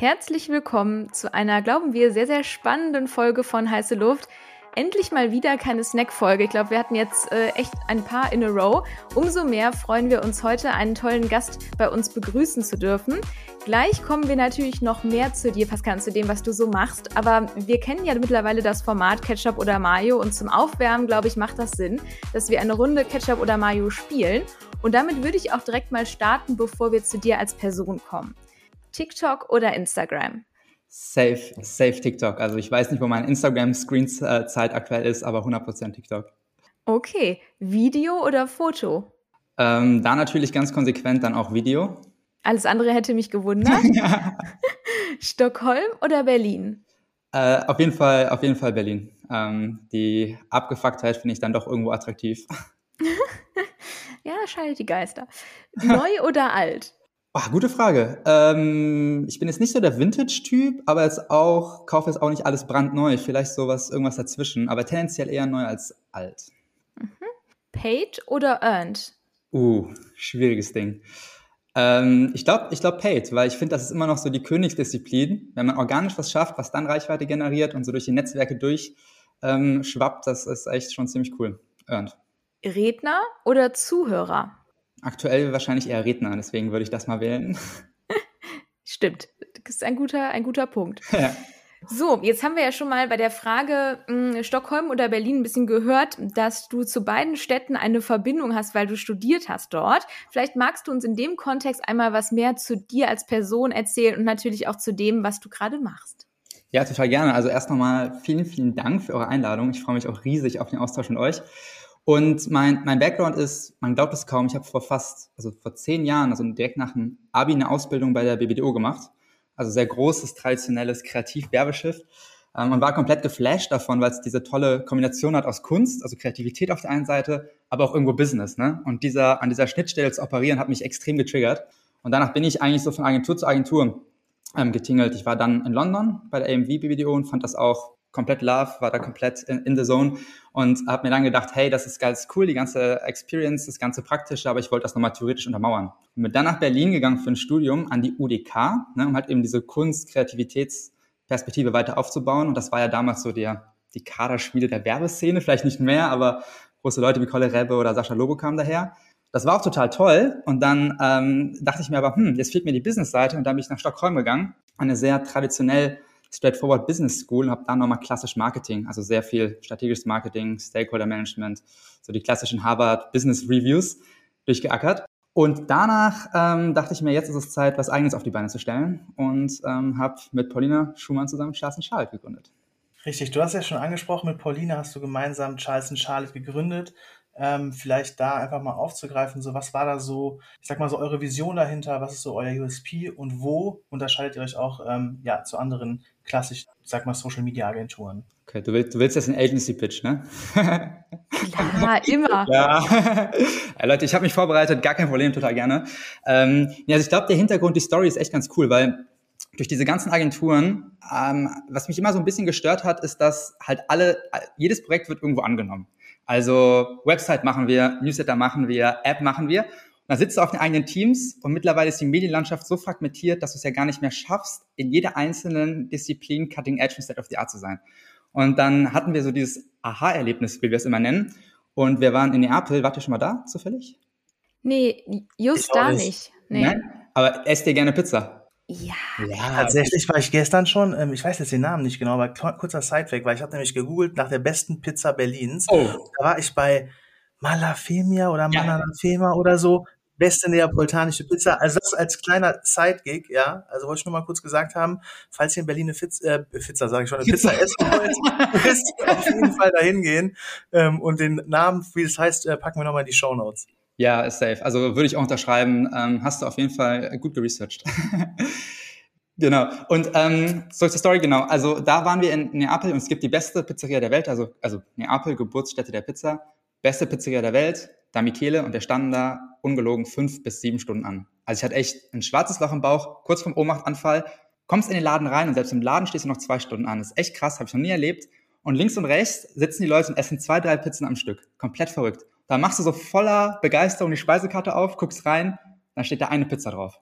Herzlich willkommen zu einer, glauben wir, sehr, sehr spannenden Folge von Heiße Luft. Endlich mal wieder keine Snack-Folge. Ich glaube, wir hatten jetzt äh, echt ein paar in a row. Umso mehr freuen wir uns heute, einen tollen Gast bei uns begrüßen zu dürfen. Gleich kommen wir natürlich noch mehr zu dir, Pascal, zu dem, was du so machst. Aber wir kennen ja mittlerweile das Format Ketchup oder Mayo und zum Aufwärmen, glaube ich, macht das Sinn, dass wir eine Runde Ketchup oder Mayo spielen. Und damit würde ich auch direkt mal starten, bevor wir zu dir als Person kommen. TikTok oder Instagram? Safe, safe TikTok. Also ich weiß nicht, wo mein Instagram-Screen-Zeit aktuell ist, aber 100% TikTok. Okay, Video oder Foto? Ähm, da natürlich ganz konsequent dann auch Video. Alles andere hätte mich gewundert. Stockholm oder Berlin? Äh, auf jeden Fall, auf jeden Fall Berlin. Ähm, die Abgefucktheit finde ich dann doch irgendwo attraktiv. ja, scheidet die Geister. Neu oder alt? Ach, gute Frage. Ähm, ich bin jetzt nicht so der Vintage-Typ, aber jetzt auch, kaufe jetzt auch nicht alles brandneu. Vielleicht sowas, irgendwas dazwischen, aber tendenziell eher neu als alt. Mhm. Paid oder earned? Uh, schwieriges Ding. Ähm, ich glaube, ich glaube paid, weil ich finde, das ist immer noch so die Königsdisziplin. Wenn man organisch was schafft, was dann Reichweite generiert und so durch die Netzwerke durchschwappt, ähm, das ist echt schon ziemlich cool. Earned. Redner oder Zuhörer? Aktuell wahrscheinlich eher Redner, deswegen würde ich das mal wählen. Stimmt, das ist ein guter, ein guter Punkt. Ja. So, jetzt haben wir ja schon mal bei der Frage mh, hm, Stockholm oder Berlin ein bisschen gehört, dass du zu beiden Städten eine Verbindung hast, weil du studiert hast dort. Vielleicht magst du uns in dem Kontext einmal was mehr zu dir als Person erzählen und natürlich auch zu dem, was du gerade machst. Ja, total gerne. Also erst nochmal vielen, vielen Dank für eure Einladung. Ich freue mich auch riesig auf den Austausch mit euch. Und mein, mein Background ist, man glaubt es kaum, ich habe vor fast, also vor zehn Jahren, also direkt nach dem Abi eine Ausbildung bei der BBDO gemacht. Also sehr großes, traditionelles Kreativ-Werbeschiff. Ähm, und war komplett geflasht davon, weil es diese tolle Kombination hat aus Kunst, also Kreativität auf der einen Seite, aber auch irgendwo Business. Ne? Und dieser, an dieser Schnittstelle zu operieren hat mich extrem getriggert. Und danach bin ich eigentlich so von Agentur zu Agentur ähm, getingelt. Ich war dann in London bei der AMV BBDO und fand das auch komplett Love, war da komplett in, in the zone und habe mir dann gedacht, hey, das ist ganz cool, die ganze Experience, das ganze Praktische, aber ich wollte das nochmal theoretisch untermauern. Bin dann nach Berlin gegangen für ein Studium an die UDK, ne, um halt eben diese Kunst, Kreativitätsperspektive weiter aufzubauen und das war ja damals so der, die Kaderschmiede der Werbeszene, vielleicht nicht mehr, aber große Leute wie Kolle Rebbe oder Sascha Lobo kamen daher. Das war auch total toll. Und dann ähm, dachte ich mir aber, hm, jetzt fehlt mir die Business-Seite. Und dann bin ich nach Stockholm gegangen, eine sehr traditionell Straightforward Business School und habe da nochmal klassisch Marketing, also sehr viel strategisches Marketing, Stakeholder Management, so die klassischen Harvard Business Reviews durchgeackert. Und danach ähm, dachte ich mir, jetzt ist es Zeit, was Eigenes auf die Beine zu stellen und ähm, habe mit Paulina Schumann zusammen Charles Charlotte gegründet. Richtig, du hast ja schon angesprochen, mit Paulina hast du gemeinsam Charles Charlotte gegründet ähm, vielleicht da einfach mal aufzugreifen, so was war da so, ich sag mal so eure Vision dahinter, was ist so euer USP und wo unterscheidet ihr euch auch ähm, ja, zu anderen klassischen, sag mal, Social Media Agenturen? Okay, du willst, du willst jetzt einen Agency Pitch, ne? Klar, immer. ja. ja Leute, ich habe mich vorbereitet, gar kein Problem, total gerne. Ähm, ja, also ich glaube, der Hintergrund, die Story ist echt ganz cool, weil durch diese ganzen Agenturen, ähm, was mich immer so ein bisschen gestört hat, ist, dass halt alle, jedes Projekt wird irgendwo angenommen. Also Website machen wir, Newsletter machen wir, App machen wir. Und dann sitzt du auf den eigenen Teams und mittlerweile ist die Medienlandschaft so fragmentiert, dass du es ja gar nicht mehr schaffst, in jeder einzelnen Disziplin Cutting Edge und State of the Art zu sein. Und dann hatten wir so dieses Aha-Erlebnis, wie wir es immer nennen. Und wir waren in Neapel. Wart ihr schon mal da, zufällig? Nee, just da nicht. Nee. Nein? Aber esst ihr gerne Pizza? Ja. ja. Tatsächlich war ich gestern schon, ähm, ich weiß jetzt den Namen nicht genau, aber kurzer Sidefact, weil ich habe nämlich gegoogelt nach der besten Pizza Berlins. Oh. Da war ich bei Malafemia oder ja. Malafema oder so. Beste neapolitanische Pizza. Also das als kleiner Sidegig, ja. Also wollte ich nur mal kurz gesagt haben, falls ihr in Berlin eine Pizza, äh, Pizza sage ich schon, eine Pizza essen wollt, müsst ihr auf jeden Fall dahin gehen. Ähm, und den Namen, wie das heißt, äh, packen wir nochmal in die Show Notes. Ja, ist safe. Also würde ich auch unterschreiben. Ähm, hast du auf jeden Fall gut geresearched. genau. Und ähm, so zur Story, genau. Also da waren wir in Neapel und es gibt die beste Pizzeria der Welt. Also, also Neapel, Geburtsstätte der Pizza. Beste Pizzeria der Welt. Da Michele und der standen da ungelogen fünf bis sieben Stunden an. Also ich hatte echt ein schwarzes Loch im Bauch, kurz vom Ohnmachtanfall. Kommst in den Laden rein und selbst im Laden stehst du noch zwei Stunden an. Das ist echt krass, habe ich noch nie erlebt. Und links und rechts sitzen die Leute und essen zwei, drei Pizzen am Stück. Komplett verrückt. Da machst du so voller Begeisterung die Speisekarte auf, guckst rein, dann steht da eine Pizza drauf.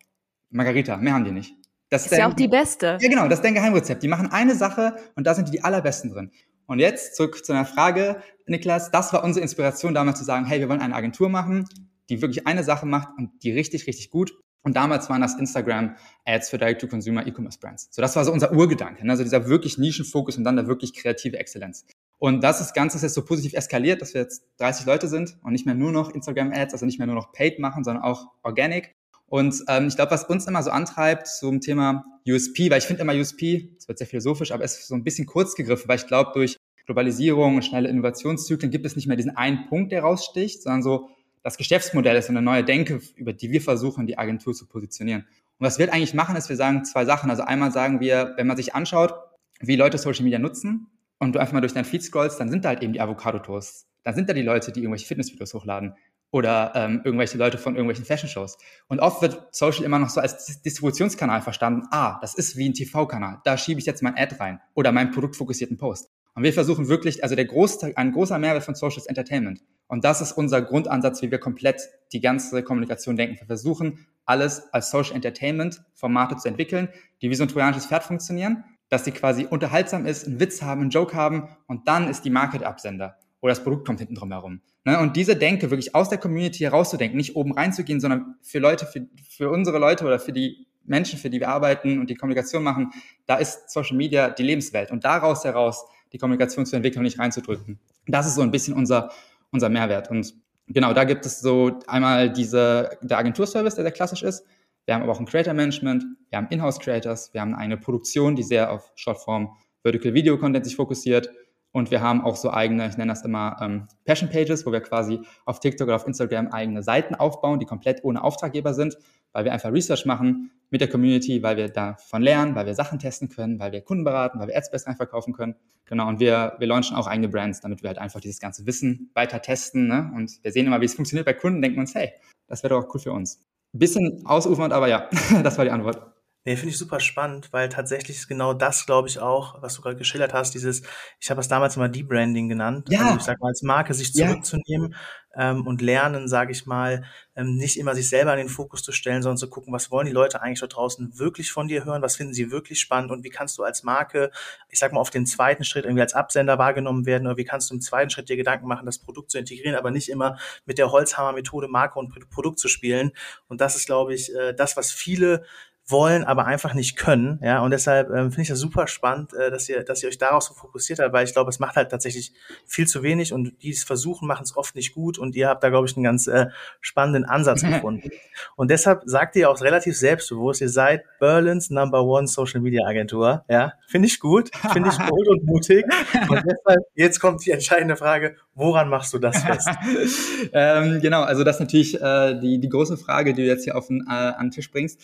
Margarita, mehr haben die nicht. Das ist, ist ja auch die beste. Ja, genau, das ist dein Geheimrezept. Die machen eine Sache und da sind die die allerbesten drin. Und jetzt zurück zu einer Frage, Niklas. Das war unsere Inspiration damals zu sagen, hey, wir wollen eine Agentur machen, die wirklich eine Sache macht und die richtig, richtig gut. Und damals waren das Instagram-Ads für Direct-to-Consumer E-Commerce-Brands. So, das war so unser Urgedanke. Ne? Also dieser wirklich Nischenfokus und dann der wirklich kreative Exzellenz. Und das ist Ganze ist jetzt so positiv eskaliert, dass wir jetzt 30 Leute sind und nicht mehr nur noch Instagram-Ads, also nicht mehr nur noch Paid machen, sondern auch Organic. Und ähm, ich glaube, was uns immer so antreibt zum Thema USP, weil ich finde immer USP, es wird sehr philosophisch, aber es ist so ein bisschen kurz gegriffen, weil ich glaube, durch Globalisierung und schnelle Innovationszyklen gibt es nicht mehr diesen einen Punkt, der raussticht, sondern so das Geschäftsmodell ist eine neue Denke, über die wir versuchen, die Agentur zu positionieren. Und was wir eigentlich machen, ist, wir sagen zwei Sachen. Also einmal sagen wir, wenn man sich anschaut, wie Leute Social Media nutzen und du einfach mal durch dein Feed scrollst, dann sind da halt eben die Avocado-Toasts. Dann sind da die Leute, die irgendwelche Fitnessvideos hochladen oder ähm, irgendwelche Leute von irgendwelchen Fashion-Shows. Und oft wird Social immer noch so als Distributionskanal verstanden. Ah, das ist wie ein TV-Kanal. Da schiebe ich jetzt mein Ad rein oder meinen produktfokussierten Post. Und wir versuchen wirklich, also der Großteil, ein großer Mehrwert von Social ist Entertainment. Und das ist unser Grundansatz, wie wir komplett die ganze Kommunikation denken. Wir versuchen, alles als Social Entertainment Formate zu entwickeln, die wie so ein trojanisches Pferd funktionieren, dass sie quasi unterhaltsam ist, einen Witz haben, einen Joke haben und dann ist die Market Absender oder das Produkt kommt hinten drum herum. Ne? Und diese Denke wirklich aus der Community herauszudenken, nicht oben reinzugehen, sondern für Leute, für, für unsere Leute oder für die Menschen, für die wir arbeiten und die Kommunikation machen, da ist Social Media die Lebenswelt. Und daraus heraus die Kommunikation zu entwickeln und nicht reinzudrücken. Das ist so ein bisschen unser, unser Mehrwert. Und genau, da gibt es so einmal diese, der Agenturservice, der sehr klassisch ist. Wir haben aber auch ein Creator Management, wir haben Inhouse Creators, wir haben eine Produktion, die sehr auf Shortform Vertical Video Content sich fokussiert und wir haben auch so eigene, ich nenne das immer ähm, Passion Pages, wo wir quasi auf TikTok oder auf Instagram eigene Seiten aufbauen, die komplett ohne Auftraggeber sind, weil wir einfach Research machen mit der Community, weil wir davon lernen, weil wir Sachen testen können, weil wir Kunden beraten, weil wir Ads besser verkaufen können. Genau, und wir, wir launchen auch eigene Brands, damit wir halt einfach dieses ganze Wissen weiter testen. Ne? Und wir sehen immer, wie es funktioniert bei Kunden, denken uns, hey, das wäre doch auch cool für uns. Bisschen ausufernd, aber ja, das war die Antwort. Nee, finde ich super spannend, weil tatsächlich ist genau das, glaube ich, auch, was du gerade geschildert hast, dieses, ich habe es damals immer Debranding genannt, ja. also ich sag mal als Marke sich zurückzunehmen ja. ähm, und lernen, sage ich mal, ähm, nicht immer sich selber in den Fokus zu stellen, sondern zu gucken, was wollen die Leute eigentlich da draußen wirklich von dir hören, was finden sie wirklich spannend und wie kannst du als Marke, ich sag mal, auf den zweiten Schritt irgendwie als Absender wahrgenommen werden oder wie kannst du im zweiten Schritt dir Gedanken machen, das Produkt zu integrieren, aber nicht immer mit der Holzhammer-Methode Marke und Produkt zu spielen. Und das ist, glaube ich, äh, das, was viele wollen, aber einfach nicht können. Ja, und deshalb ähm, finde ich das super spannend, äh, dass ihr, dass ihr euch darauf so fokussiert habt, weil ich glaube, es macht halt tatsächlich viel zu wenig und die es versuchen, machen es oft nicht gut und ihr habt da, glaube ich, einen ganz äh, spannenden Ansatz gefunden. Und deshalb sagt ihr auch relativ selbstbewusst, ihr seid Berlins Number One Social Media Agentur. Ja, finde ich gut, finde ich bold und mutig. Und deshalb, jetzt kommt die entscheidende Frage, woran machst du das fest? ähm, genau, also das ist natürlich äh, die, die große Frage, die du jetzt hier auf den, äh, an den Tisch bringst.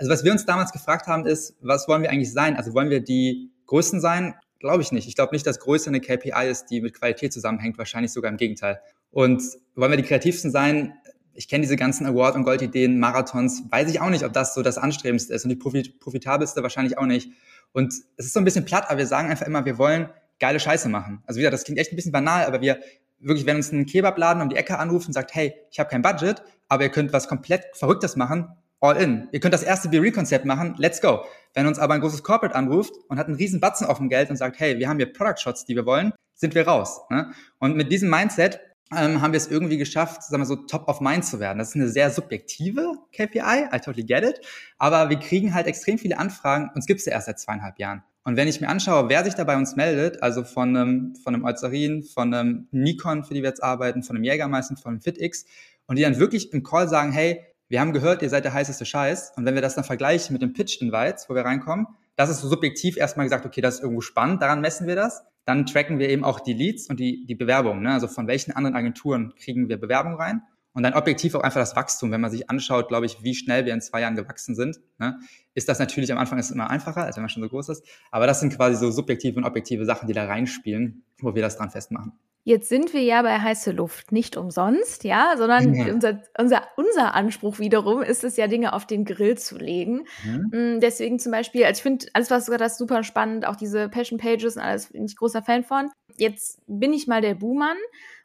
Also was wir uns damals gefragt haben, ist, was wollen wir eigentlich sein? Also wollen wir die Größten sein? Glaube ich nicht. Ich glaube nicht, dass Größe eine KPI ist, die mit Qualität zusammenhängt. Wahrscheinlich sogar im Gegenteil. Und wollen wir die Kreativsten sein? Ich kenne diese ganzen Award- und Goldideen, Marathons. Weiß ich auch nicht, ob das so das Anstrebendste ist und die profitabelste wahrscheinlich auch nicht. Und es ist so ein bisschen platt, aber wir sagen einfach immer, wir wollen geile Scheiße machen. Also wieder, das klingt echt ein bisschen banal, aber wir wirklich, wenn uns ein Kebabladen um die Ecke anruft und sagt, hey, ich habe kein Budget, aber ihr könnt was komplett Verrücktes machen, all in. Ihr könnt das erste BRE-Konzept machen, let's go. Wenn uns aber ein großes Corporate anruft und hat einen riesen Batzen auf dem Geld und sagt, hey, wir haben hier Product Shots, die wir wollen, sind wir raus. Ne? Und mit diesem Mindset ähm, haben wir es irgendwie geschafft, sagen wir so, top of mind zu werden. Das ist eine sehr subjektive KPI, I totally get it. Aber wir kriegen halt extrem viele Anfragen, uns gibt's ja erst seit zweieinhalb Jahren. Und wenn ich mir anschaue, wer sich da bei uns meldet, also von einem, von einem Eucerin, von einem Nikon, für die wir jetzt arbeiten, von einem Jägermeister, von einem FitX, und die dann wirklich im Call sagen, hey, wir haben gehört, ihr seid der heißeste Scheiß. Und wenn wir das dann vergleichen mit dem Pitch-Invites, wo wir reinkommen, das ist so subjektiv erstmal gesagt, okay, das ist irgendwo spannend, daran messen wir das. Dann tracken wir eben auch die Leads und die, die Bewerbungen. Ne? Also von welchen anderen Agenturen kriegen wir Bewerbungen rein. Und dann objektiv auch einfach das Wachstum. Wenn man sich anschaut, glaube ich, wie schnell wir in zwei Jahren gewachsen sind, ne, ist das natürlich am Anfang ist immer einfacher, als wenn man schon so groß ist. Aber das sind quasi so subjektive und objektive Sachen, die da reinspielen, wo wir das dran festmachen. Jetzt sind wir ja bei heiße Luft nicht umsonst, ja, sondern ja. Unser, unser, unser Anspruch wiederum ist es ja, Dinge auf den Grill zu legen. Mhm. Mm, deswegen zum Beispiel, also ich finde alles, was du hast, super spannend, auch diese Passion Pages und alles, bin ich großer Fan von. Jetzt bin ich mal der Buhmann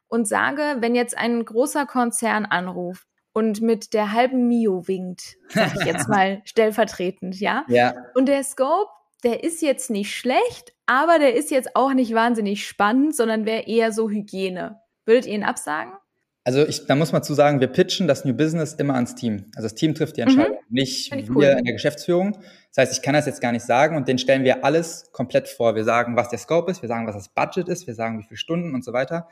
und sage, wenn jetzt ein großer Konzern anruft und mit der halben Mio winkt, sag ich jetzt mal stellvertretend, ja? Ja. Und der Scope, der ist jetzt nicht schlecht, aber der ist jetzt auch nicht wahnsinnig spannend, sondern wäre eher so Hygiene. Würdet ihr ihn absagen? Also ich, da muss man zu sagen, wir pitchen das New Business immer ans Team. Also das Team trifft die mhm. Entscheidung, mhm. nicht wir cool. in der Geschäftsführung. Das heißt, ich kann das jetzt gar nicht sagen und den stellen wir alles komplett vor. Wir sagen, was der Scope ist, wir sagen, was das Budget ist, wir sagen, wie viele Stunden und so weiter.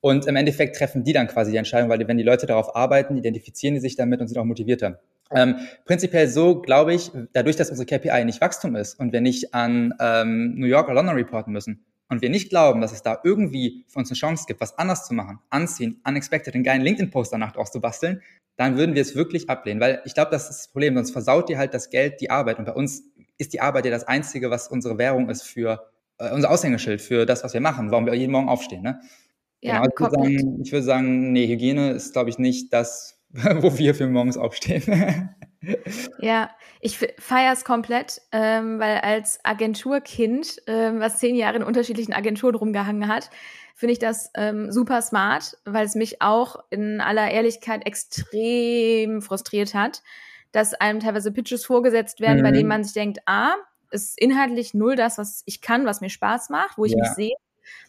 Und im Endeffekt treffen die dann quasi die Entscheidung, weil wenn die Leute darauf arbeiten, identifizieren die sich damit und sind auch motivierter. Ähm, prinzipiell so glaube ich, dadurch, dass unsere KPI nicht Wachstum ist und wir nicht an ähm, New York oder London reporten müssen, und wir nicht glauben, dass es da irgendwie für uns eine Chance gibt, was anders zu machen, anziehen, unexpected, einen geilen LinkedIn-Post danach draus zu basteln, dann würden wir es wirklich ablehnen. Weil ich glaube, das ist das Problem, sonst versaut dir halt das Geld die Arbeit. Und bei uns ist die Arbeit ja das Einzige, was unsere Währung ist für äh, unser Aushängeschild, für das, was wir machen, warum wir jeden Morgen aufstehen. Ne? Ja, genau, ich, würde sagen, ich würde sagen, nee, Hygiene ist, glaube ich, nicht das, wo wir für morgens aufstehen. Ja, ich feiere es komplett, ähm, weil als Agenturkind, ähm, was zehn Jahre in unterschiedlichen Agenturen rumgehangen hat, finde ich das ähm, super smart, weil es mich auch in aller Ehrlichkeit extrem frustriert hat, dass einem teilweise Pitches vorgesetzt werden, mhm. bei denen mhm. man sich denkt, ah, ist inhaltlich null das, was ich kann, was mir Spaß macht, wo ich ja. mich sehe.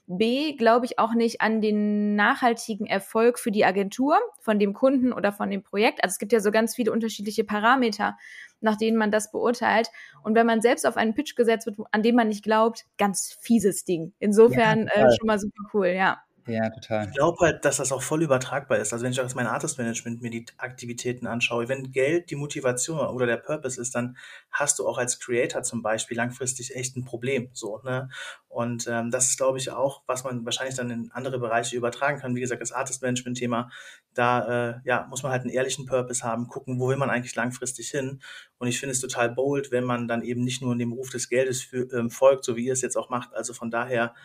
B, glaube ich auch nicht an den nachhaltigen Erfolg für die Agentur, von dem Kunden oder von dem Projekt. Also es gibt ja so ganz viele unterschiedliche Parameter, nach denen man das beurteilt. Und wenn man selbst auf einen Pitch gesetzt wird, an dem man nicht glaubt, ganz fieses Ding. Insofern ja, äh, schon mal super cool, ja. Ja, total. Ich glaube halt, dass das auch voll übertragbar ist. Also wenn ich aus meinem Artist Management mir die Aktivitäten anschaue, wenn Geld die Motivation oder der Purpose ist, dann hast du auch als Creator zum Beispiel langfristig echt ein Problem. So, ne? Und ähm, das ist, glaube ich, auch, was man wahrscheinlich dann in andere Bereiche übertragen kann. Wie gesagt, das Artist Management-Thema, da äh, ja, muss man halt einen ehrlichen Purpose haben, gucken, wo will man eigentlich langfristig hin. Und ich finde es total bold, wenn man dann eben nicht nur in dem Ruf des Geldes für, ähm, folgt, so wie ihr es jetzt auch macht. Also von daher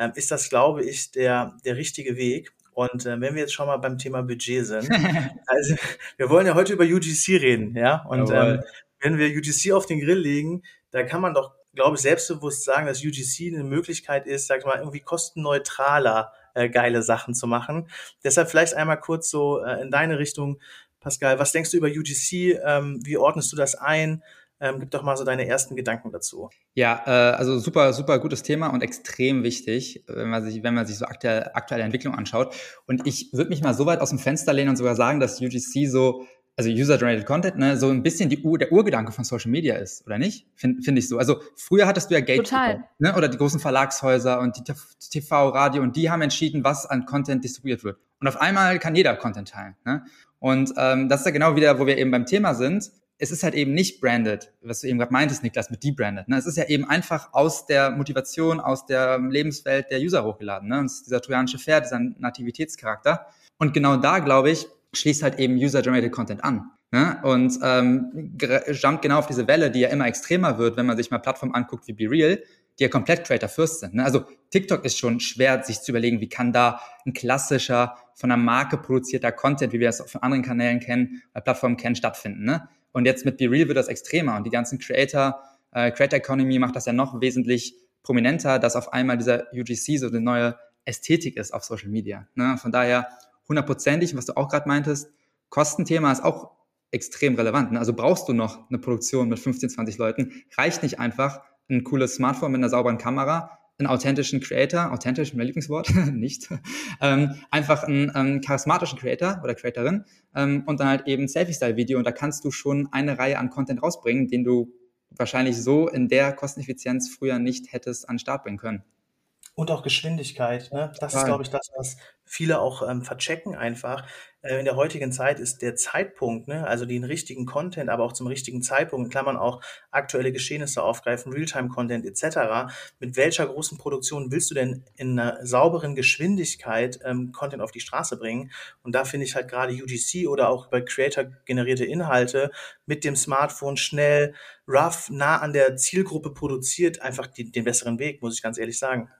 ähm, ist das, glaube ich, der, der richtige Weg. Und äh, wenn wir jetzt schon mal beim Thema Budget sind, also wir wollen ja heute über UGC reden, ja. Und ähm, wenn wir UGC auf den Grill legen, da kann man doch, glaube ich, selbstbewusst sagen, dass UGC eine Möglichkeit ist, sag ich mal, irgendwie kostenneutraler äh, geile Sachen zu machen. Deshalb vielleicht einmal kurz so äh, in deine Richtung, Pascal, was denkst du über UGC? Ähm, wie ordnest du das ein? Ähm, gib doch mal so deine ersten Gedanken dazu. Ja, äh, also super, super gutes Thema und extrem wichtig, wenn man sich, wenn man sich so aktuell, aktuelle Entwicklung anschaut. Und ich würde mich mal so weit aus dem Fenster lehnen und sogar sagen, dass UGC so, also User-Generated Content, ne, so ein bisschen die Ur, der Urgedanke von Social Media ist, oder nicht? Finde find ich so. Also früher hattest du ja Gatekeeper, ne, oder die großen Verlagshäuser und die TV, Radio und die haben entschieden, was an Content distribuiert wird. Und auf einmal kann jeder Content teilen. Ne? Und ähm, das ist ja genau wieder, wo wir eben beim Thema sind es ist halt eben nicht branded, was du eben gerade meintest, Niklas, mit debranded. Ne? Es ist ja eben einfach aus der Motivation, aus der Lebenswelt der User hochgeladen. Ne? Und es ist dieser trojanische Pferd, dieser Nativitätscharakter. Und genau da, glaube ich, schließt halt eben User-Generated Content an. Ne? Und ähm, jumpt genau auf diese Welle, die ja immer extremer wird, wenn man sich mal Plattformen anguckt wie BeReal, die ja komplett Creator First sind. Ne? Also TikTok ist schon schwer, sich zu überlegen, wie kann da ein klassischer, von einer Marke produzierter Content, wie wir es von anderen Kanälen kennen, bei Plattformen kennen, stattfinden. Ne? Und jetzt mit BeReal wird das extremer und die ganzen Creator, äh, Creator Economy macht das ja noch wesentlich prominenter, dass auf einmal dieser UGC so eine neue Ästhetik ist auf Social Media. Ne? Von daher hundertprozentig, was du auch gerade meintest, Kostenthema ist auch extrem relevant. Ne? Also brauchst du noch eine Produktion mit 15, 20 Leuten. Reicht nicht einfach ein cooles Smartphone mit einer sauberen Kamera, einen authentischen Creator, authentisch, mein Lieblingswort, nicht, ähm, einfach einen ähm, charismatischen Creator oder Creatorin ähm, und dann halt eben Selfie-Style-Video und da kannst du schon eine Reihe an Content rausbringen, den du wahrscheinlich so in der Kosteneffizienz früher nicht hättest an den Start bringen können. Und auch Geschwindigkeit. Ne? Das ist, glaube ich, das, was viele auch ähm, verchecken einfach. Äh, in der heutigen Zeit ist der Zeitpunkt, ne, also den richtigen Content, aber auch zum richtigen Zeitpunkt, in Klammern auch aktuelle Geschehnisse aufgreifen, Realtime-Content etc. Mit welcher großen Produktion willst du denn in einer sauberen Geschwindigkeit ähm, Content auf die Straße bringen? Und da finde ich halt gerade UGC oder auch bei Creator generierte Inhalte mit dem Smartphone schnell, rough, nah an der Zielgruppe produziert, einfach die, den besseren Weg, muss ich ganz ehrlich sagen.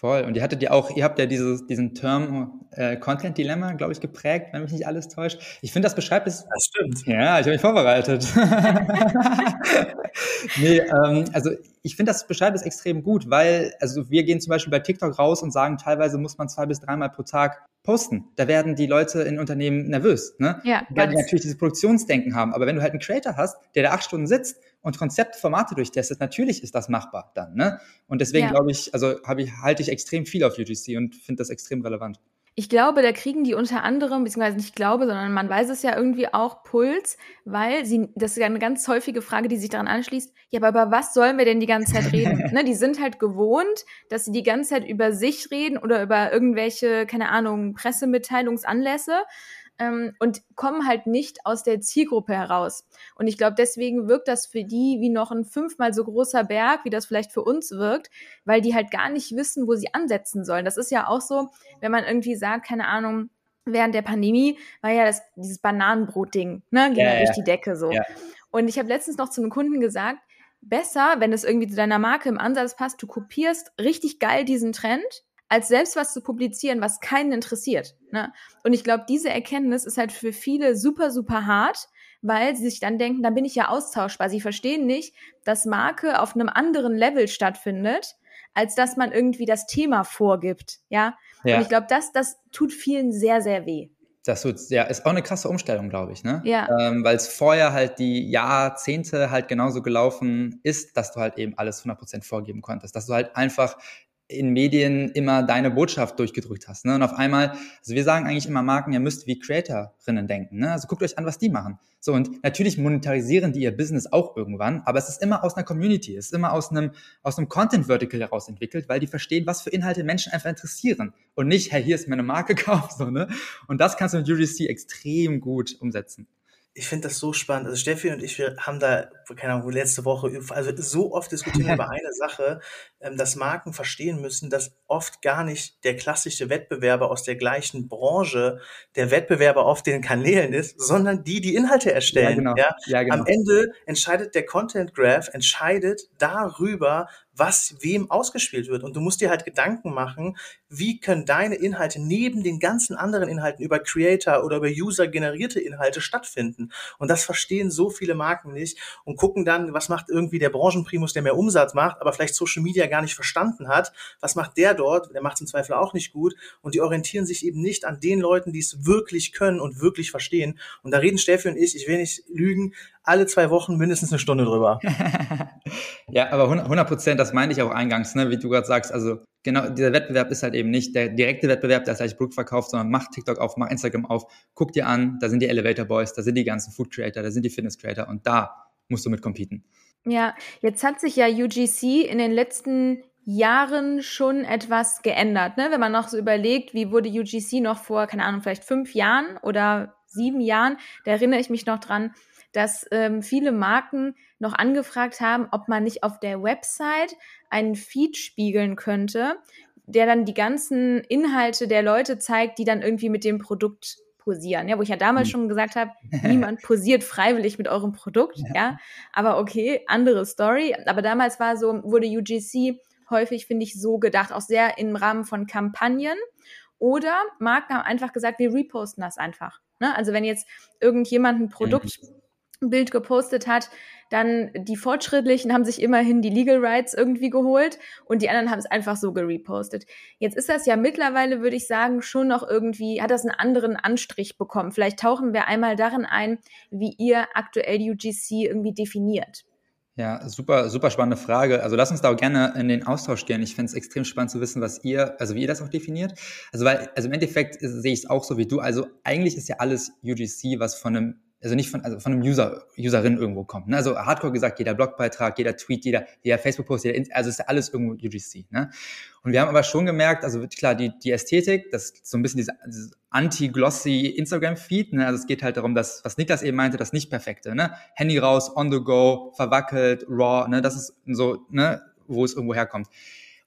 Voll. Und ihr hattet ja auch, ihr habt ja dieses, diesen Term äh, Content Dilemma, glaube ich, geprägt, wenn mich nicht alles täuscht. Ich finde, das beschreibt es. Das stimmt. Ja, ich habe mich vorbereitet. nee, ähm, also ich finde, das beschreibt es extrem gut, weil, also wir gehen zum Beispiel bei TikTok raus und sagen, teilweise muss man zwei bis dreimal pro Tag posten. Da werden die Leute in Unternehmen nervös, ne? Ja, Weil die natürlich dieses Produktionsdenken haben. Aber wenn du halt einen Creator hast, der da acht Stunden sitzt und Konzeptformate durchtestet, natürlich ist das machbar dann, ne? Und deswegen ja. glaube ich, also habe ich, halte ich extrem viel auf UGC und finde das extrem relevant. Ich glaube, da kriegen die unter anderem, beziehungsweise nicht glaube, sondern man weiß es ja irgendwie auch Puls, weil sie, das ist ja eine ganz häufige Frage, die sich daran anschließt, ja, aber über was sollen wir denn die ganze Zeit reden? ne, die sind halt gewohnt, dass sie die ganze Zeit über sich reden oder über irgendwelche, keine Ahnung, Pressemitteilungsanlässe ähm, und kommen halt nicht aus der Zielgruppe heraus. Und ich glaube, deswegen wirkt das für die wie noch ein fünfmal so großer Berg, wie das vielleicht für uns wirkt, weil die halt gar nicht wissen, wo sie ansetzen sollen. Das ist ja auch so, wenn man irgendwie sagt, keine Ahnung, während der Pandemie war ja das, dieses Bananenbrot-Ding, ne, ging ja, ja durch die Decke so. Ja. Und ich habe letztens noch zu einem Kunden gesagt, besser, wenn es irgendwie zu deiner Marke im Ansatz passt, du kopierst richtig geil diesen Trend, als selbst was zu publizieren, was keinen interessiert. Ne? Und ich glaube, diese Erkenntnis ist halt für viele super, super hart, weil sie sich dann denken, dann bin ich ja austauschbar. Sie verstehen nicht, dass Marke auf einem anderen Level stattfindet, als dass man irgendwie das Thema vorgibt. Ja. ja. Und ich glaube, das, das tut vielen sehr, sehr weh. Das tut, ja, ist auch eine krasse Umstellung, glaube ich, ne? Ja. Ähm, Weil es vorher halt die Jahrzehnte halt genauso gelaufen ist, dass du halt eben alles 100% vorgeben konntest. Dass du halt einfach in Medien immer deine Botschaft durchgedrückt hast. Ne? Und auf einmal, also wir sagen eigentlich immer Marken, ihr müsst wie Creatorinnen denken. Ne? Also guckt euch an, was die machen. So, und natürlich monetarisieren die ihr Business auch irgendwann, aber es ist immer aus einer Community, es ist immer aus einem, aus einem Content-Vertical heraus entwickelt, weil die verstehen, was für Inhalte Menschen einfach interessieren. Und nicht, hey, hier ist meine Marke, kauf so, ne? Und das kannst du mit UGC extrem gut umsetzen ich finde das so spannend. Also Steffi und ich, wir haben da, keine Ahnung, letzte Woche, also so oft diskutiert über eine Sache, dass Marken verstehen müssen, dass oft gar nicht der klassische Wettbewerber aus der gleichen Branche der Wettbewerber auf den Kanälen ist, sondern die, die Inhalte erstellen. Ja, genau. Ja? ja genau. Am Ende entscheidet der Content Graph, entscheidet darüber, was wem ausgespielt wird. Und du musst dir halt Gedanken machen, wie können deine Inhalte neben den ganzen anderen Inhalten über Creator oder über User generierte Inhalte stattfinden. Und das verstehen so viele Marken nicht und gucken dann, was macht irgendwie der Branchenprimus, der mehr Umsatz macht, aber vielleicht Social Media gar nicht verstanden hat. Was macht der dort? Der macht es im Zweifel auch nicht gut. Und die orientieren sich eben nicht an den Leuten, die es wirklich können und wirklich verstehen. Und da reden Steffi und ich, ich will nicht lügen, alle zwei Wochen mindestens eine Stunde drüber. ja, aber 100 Prozent, das meine ich auch eingangs, ne, wie du gerade sagst. Also genau, dieser Wettbewerb ist halt eben nicht der direkte Wettbewerb, der gleich Produkt verkauft, sondern mach TikTok auf, mach Instagram auf, guck dir an, da sind die Elevator Boys, da sind die ganzen Food Creator, da sind die Fitness Creator und da musst du mit competen. Ja, jetzt hat sich ja UGC in den letzten Jahren schon etwas geändert, ne? Wenn man noch so überlegt, wie wurde UGC noch vor, keine Ahnung, vielleicht fünf Jahren oder sieben Jahren, da erinnere ich mich noch dran, dass ähm, viele Marken noch angefragt haben, ob man nicht auf der Website einen Feed spiegeln könnte, der dann die ganzen Inhalte der Leute zeigt, die dann irgendwie mit dem Produkt posieren. Ja, wo ich ja damals hm. schon gesagt habe, niemand posiert freiwillig mit eurem Produkt, ja. ja. Aber okay, andere Story. Aber damals war so, wurde UGC häufig, finde ich, so gedacht, auch sehr im Rahmen von Kampagnen. Oder Marken haben einfach gesagt, wir reposten das einfach. Ne? Also wenn jetzt irgendjemand ein Produkt mhm. Bild gepostet hat, dann die Fortschrittlichen haben sich immerhin die Legal Rights irgendwie geholt und die anderen haben es einfach so gerepostet. Jetzt ist das ja mittlerweile, würde ich sagen, schon noch irgendwie, hat das einen anderen Anstrich bekommen. Vielleicht tauchen wir einmal darin ein, wie ihr aktuell UGC irgendwie definiert. Ja, super, super spannende Frage. Also lass uns da auch gerne in den Austausch gehen. Ich finde es extrem spannend zu wissen, was ihr, also wie ihr das auch definiert. Also weil, also im Endeffekt sehe ich es auch so wie du. Also eigentlich ist ja alles UGC, was von einem also nicht von, also von einem User, Userin irgendwo kommt. Ne? Also hardcore gesagt, jeder Blogbeitrag, jeder Tweet, jeder, jeder Facebook-Post, jeder, also ist ja alles irgendwo UGC. Ne? Und wir haben aber schon gemerkt, also klar, die, die Ästhetik, das ist so ein bisschen diese, dieses anti-glossy Instagram-Feed, ne? also es geht halt darum, dass, was Niklas eben meinte, das Nicht-Perfekte, ne? Handy raus, on the go, verwackelt, raw, ne? das ist so, ne, wo es irgendwo herkommt.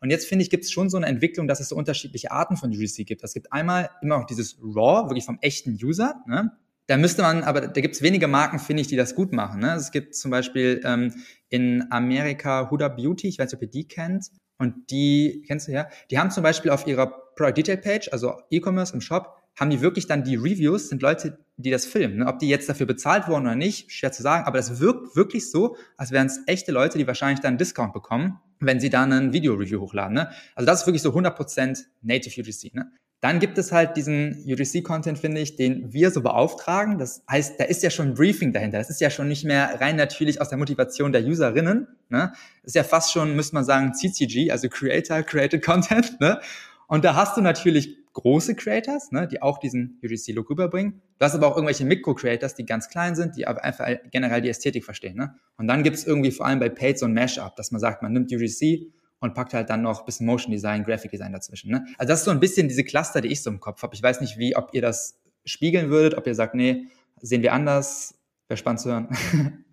Und jetzt finde ich, gibt es schon so eine Entwicklung, dass es so unterschiedliche Arten von UGC gibt. Es gibt einmal immer noch dieses Raw, wirklich vom echten User, ne? Da müsste man, aber da gibt es wenige Marken, finde ich, die das gut machen. Ne? Es gibt zum Beispiel ähm, in Amerika Huda Beauty, ich weiß nicht, ob ihr die kennt. Und die, kennst du ja? Die haben zum Beispiel auf ihrer Product Detail Page, also E-Commerce im Shop, haben die wirklich dann die Reviews, sind Leute, die das filmen. Ne? Ob die jetzt dafür bezahlt wurden oder nicht, schwer zu sagen, aber das wirkt wirklich so, als wären es echte Leute, die wahrscheinlich dann einen Discount bekommen, wenn sie dann ein Video-Review hochladen. Ne? Also das ist wirklich so 100% Native UGC. Ne? Dann gibt es halt diesen UGC-Content, finde ich, den wir so beauftragen. Das heißt, da ist ja schon ein Briefing dahinter. Das ist ja schon nicht mehr rein natürlich aus der Motivation der Userinnen. Ne? Ist ja fast schon, müsste man sagen, CCG, also Creator Created Content. Ne? Und da hast du natürlich große Creators, ne, die auch diesen UGC-Look rüberbringen. Du hast aber auch irgendwelche Mikro-Creators, die ganz klein sind, die aber einfach generell die Ästhetik verstehen. Ne? Und dann gibt es irgendwie vor allem bei Paid so ein Mashup, dass man sagt, man nimmt UGC und packt halt dann noch ein bisschen Motion Design, Graphic Design dazwischen. Ne? Also das ist so ein bisschen diese Cluster, die ich so im Kopf habe. Ich weiß nicht, wie, ob ihr das spiegeln würdet, ob ihr sagt, nee, sehen wir anders. Wäre spannend zu hören.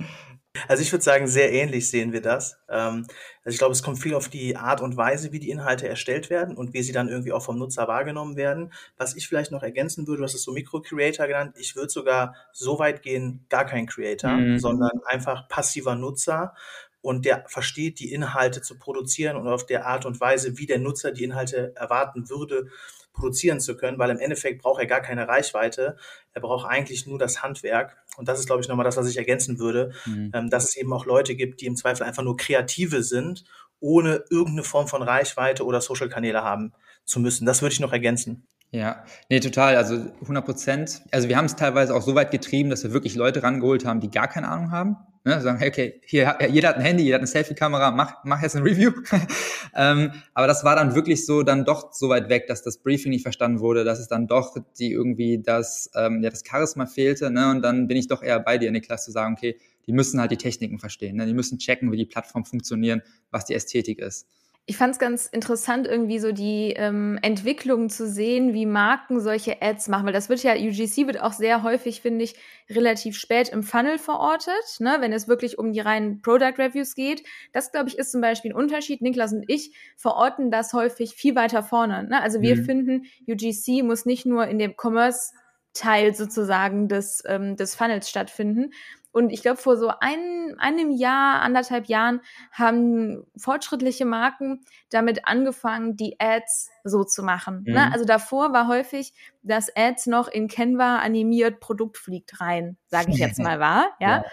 Also ich würde sagen, sehr ähnlich sehen wir das. Ähm, also ich glaube, es kommt viel auf die Art und Weise, wie die Inhalte erstellt werden und wie sie dann irgendwie auch vom Nutzer wahrgenommen werden. Was ich vielleicht noch ergänzen würde, du hast es so Mikro-Creator genannt, ich würde sogar so weit gehen, gar kein Creator, mhm. sondern einfach passiver Nutzer, und der versteht, die Inhalte zu produzieren und auf der Art und Weise, wie der Nutzer die Inhalte erwarten würde, produzieren zu können, weil im Endeffekt braucht er gar keine Reichweite. Er braucht eigentlich nur das Handwerk. Und das ist, glaube ich, nochmal das, was ich ergänzen würde, mhm. ähm, dass es eben auch Leute gibt, die im Zweifel einfach nur Kreative sind, ohne irgendeine Form von Reichweite oder Social-Kanäle haben zu müssen. Das würde ich noch ergänzen. Ja, nee, total. Also 100 Prozent. Also wir haben es teilweise auch so weit getrieben, dass wir wirklich Leute rangeholt haben, die gar keine Ahnung haben. Ne? Sagen, okay, hier, jeder hat ein Handy, jeder hat eine Selfie-Kamera, mach, mach jetzt ein Review. ähm, aber das war dann wirklich so dann doch so weit weg, dass das Briefing nicht verstanden wurde, dass es dann doch die irgendwie das, ähm, ja, das Charisma fehlte. Ne? Und dann bin ich doch eher bei dir, Niklas, zu sagen, okay, die müssen halt die Techniken verstehen. Ne? Die müssen checken, wie die Plattform funktionieren, was die Ästhetik ist ich fand es ganz interessant, irgendwie so die ähm, Entwicklung zu sehen, wie Marken solche Ads machen, weil das wird ja, UGC wird auch sehr häufig, finde ich, relativ spät im Funnel verortet, ne, wenn es wirklich um die reinen Product Reviews geht. Das, glaube ich, ist zum Beispiel ein Unterschied. Niklas und ich verorten das häufig viel weiter vorne. Ne? Also wir mhm. finden, UGC muss nicht nur in dem Commerce Teil sozusagen des, ähm, des Funnels stattfinden, und ich glaube, vor so ein, einem Jahr, anderthalb Jahren haben fortschrittliche Marken damit angefangen, die Ads so zu machen. Ne? Mhm. Ne? Also davor war häufig, dass Ads noch in Canva animiert, Produkt fliegt rein, sage ich jetzt mal wahr. Ja? ja.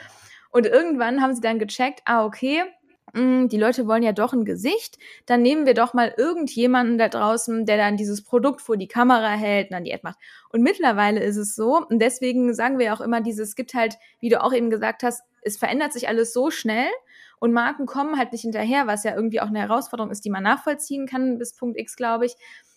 Und irgendwann haben sie dann gecheckt, ah, okay, hm, die Leute wollen ja doch ein Gesicht, dann nehmen wir doch mal irgendjemanden da draußen, der dann dieses Produkt vor die Kamera hält und dann die Ad macht. Und mittlerweile ist es so, und deswegen sagen wir auch immer dieses, es gibt halt, wie du auch eben gesagt hast, es verändert sich alles so schnell und Marken kommen halt nicht hinterher, was ja irgendwie auch eine Herausforderung ist, die man nachvollziehen kann bis Punkt X, glaube ich.